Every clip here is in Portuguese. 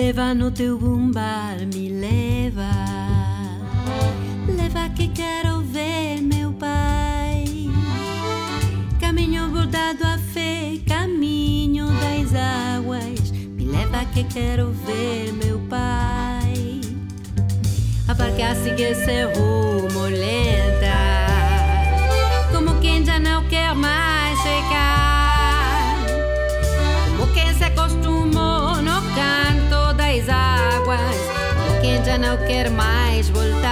leva no teu bumbar, me leva. Leva que quero ver meu pai. Caminho bordado a fé, caminho das águas. Me leva que quero ver meu pai. A barca segue esse rumo, leva. quer mais voltar.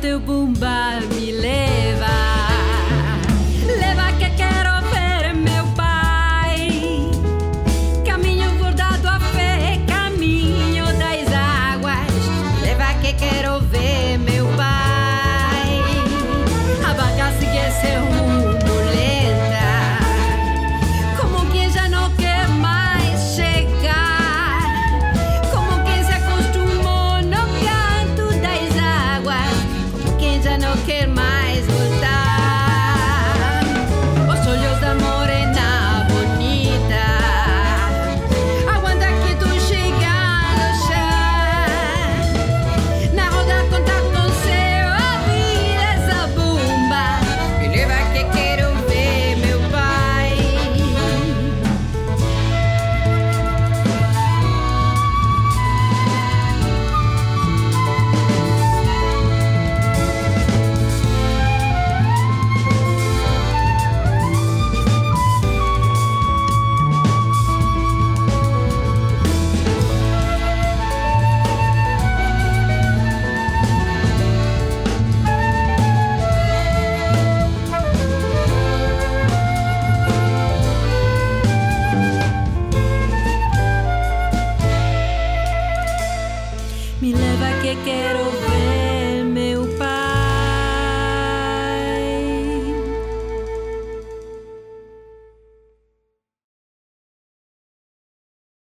teu bumbado. que quiero ver.